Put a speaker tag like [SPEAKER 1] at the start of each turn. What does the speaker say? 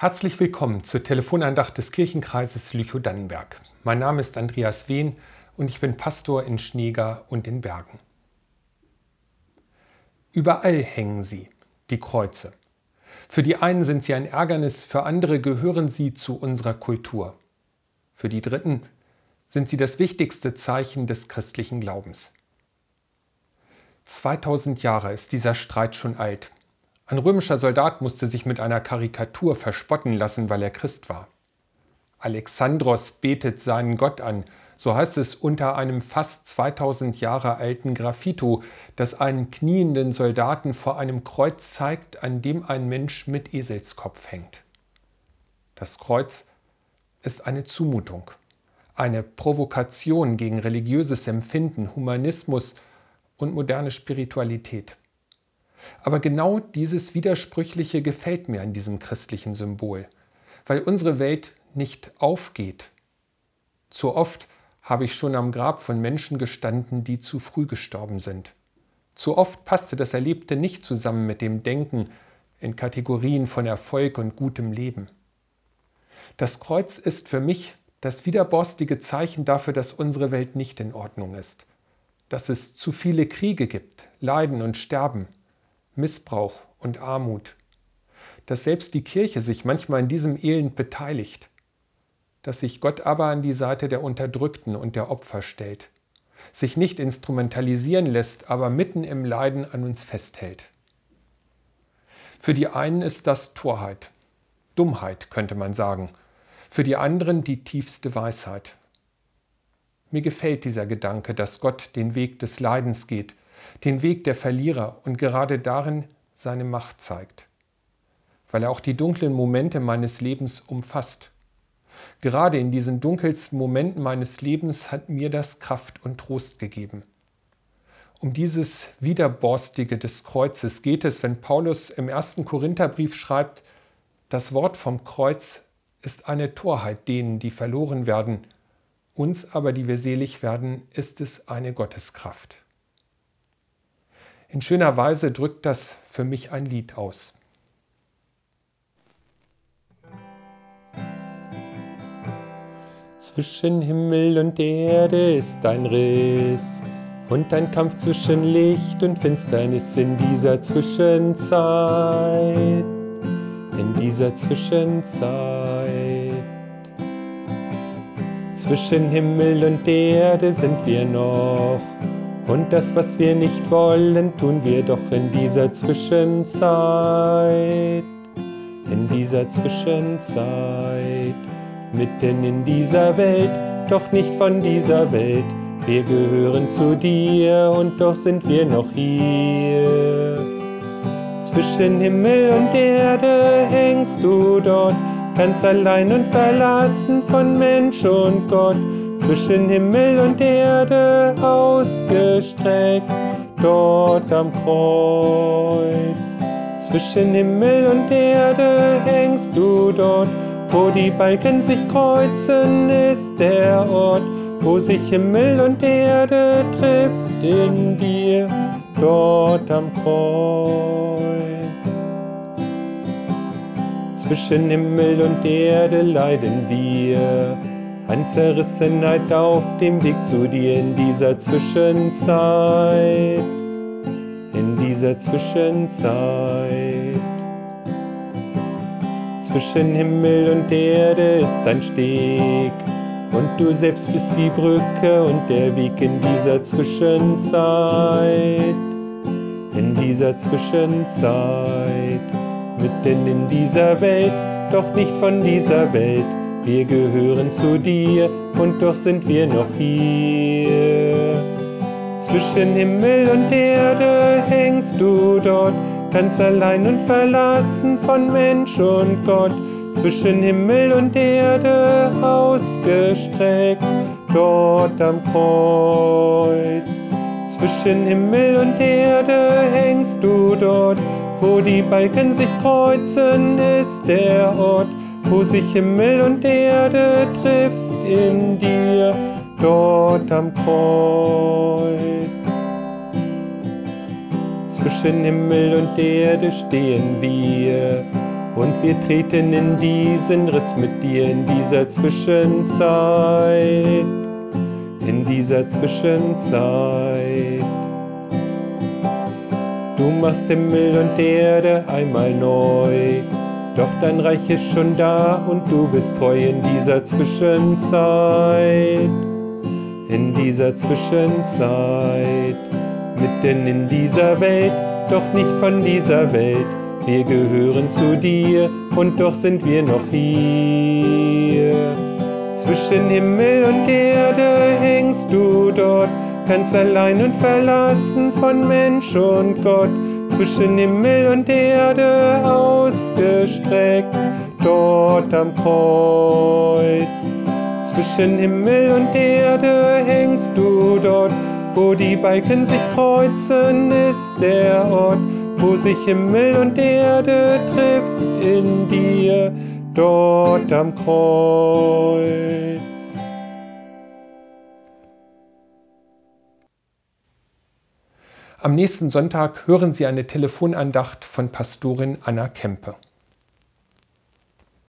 [SPEAKER 1] Herzlich willkommen zur Telefonandacht des Kirchenkreises Lüchow-Dannenberg. Mein Name ist Andreas Wehn und ich bin Pastor in Schneeger und in Bergen. Überall hängen sie, die Kreuze. Für die einen sind sie ein Ärgernis, für andere gehören sie zu unserer Kultur. Für die Dritten sind sie das wichtigste Zeichen des christlichen Glaubens. 2000 Jahre ist dieser Streit schon alt, ein römischer Soldat musste sich mit einer Karikatur verspotten lassen, weil er Christ war. Alexandros betet seinen Gott an, so heißt es unter einem fast 2000 Jahre alten Graffito, das einen knienden Soldaten vor einem Kreuz zeigt, an dem ein Mensch mit Eselskopf hängt. Das Kreuz ist eine Zumutung, eine Provokation gegen religiöses Empfinden, Humanismus und moderne Spiritualität. Aber genau dieses Widersprüchliche gefällt mir an diesem christlichen Symbol, weil unsere Welt nicht aufgeht. Zu oft habe ich schon am Grab von Menschen gestanden, die zu früh gestorben sind. Zu oft passte das Erlebte nicht zusammen mit dem Denken in Kategorien von Erfolg und gutem Leben. Das Kreuz ist für mich das widerborstige Zeichen dafür, dass unsere Welt nicht in Ordnung ist, dass es zu viele Kriege gibt, Leiden und Sterben, Missbrauch und Armut, dass selbst die Kirche sich manchmal an diesem Elend beteiligt, dass sich Gott aber an die Seite der Unterdrückten und der Opfer stellt, sich nicht instrumentalisieren lässt, aber mitten im Leiden an uns festhält. Für die einen ist das Torheit, Dummheit könnte man sagen, für die anderen die tiefste Weisheit. Mir gefällt dieser Gedanke, dass Gott den Weg des Leidens geht, den Weg der Verlierer und gerade darin seine Macht zeigt, weil er auch die dunklen Momente meines Lebens umfasst. Gerade in diesen dunkelsten Momenten meines Lebens hat mir das Kraft und Trost gegeben. Um dieses Widerborstige des Kreuzes geht es, wenn Paulus im ersten Korintherbrief schreibt, das Wort vom Kreuz ist eine Torheit denen, die verloren werden, uns aber, die wir selig werden, ist es eine Gotteskraft. In schöner Weise drückt das für mich ein Lied aus. Zwischen Himmel und Erde ist ein Riss und ein Kampf zwischen Licht und Finsternis in dieser Zwischenzeit. In dieser Zwischenzeit. Zwischen Himmel und Erde sind wir noch und das, was wir nicht wollen, tun wir doch in dieser Zwischenzeit. In dieser Zwischenzeit. Mitten in dieser Welt, doch nicht von dieser Welt. Wir gehören zu dir und doch sind wir noch hier. Zwischen Himmel und Erde hängst du dort, ganz allein und verlassen von Mensch und Gott zwischen Himmel und Erde ausgestreckt, dort am Kreuz. Zwischen Himmel und Erde hängst du dort, wo die Balken sich kreuzen, ist der Ort, wo sich Himmel und Erde trifft in dir, dort am Kreuz. Zwischen Himmel und Erde leiden wir an Zerrissenheit auf dem Weg zu dir in dieser Zwischenzeit, in dieser Zwischenzeit. Zwischen Himmel und Erde ist ein Steg. Und du selbst bist die Brücke und der Weg in dieser Zwischenzeit, in dieser Zwischenzeit, mitten in dieser Welt, doch nicht von dieser Welt wir gehören zu dir und doch sind wir noch hier. Zwischen Himmel und Erde hängst du dort, ganz allein und verlassen von Mensch und Gott. Zwischen Himmel und Erde ausgestreckt, dort am Kreuz. Zwischen Himmel und Erde hängst du dort, wo die Balken sich kreuzen, ist der Ort, wo sich Himmel und Erde trifft in dir, dort am Kreuz. Zwischen Himmel und Erde stehen wir Und wir treten in diesen Riss mit dir in dieser Zwischenzeit. In dieser Zwischenzeit. Du machst Himmel und Erde einmal neu. Doch dein Reich ist schon da und du bist treu in dieser Zwischenzeit. In dieser Zwischenzeit. Mitten in dieser Welt, doch nicht von dieser Welt. Wir gehören zu dir und doch sind wir noch hier. Zwischen Himmel und Erde hängst du dort ganz allein und verlassen von Mensch und Gott, zwischen Himmel und Erde ausgestreckt, dort am Kreuz. Zwischen Himmel und Erde hängst du dort, wo die Balken sich kreuzen, ist der Ort, wo sich Himmel und Erde trifft in dir, dort am Kreuz. Am nächsten Sonntag hören Sie eine Telefonandacht von Pastorin Anna Kempe.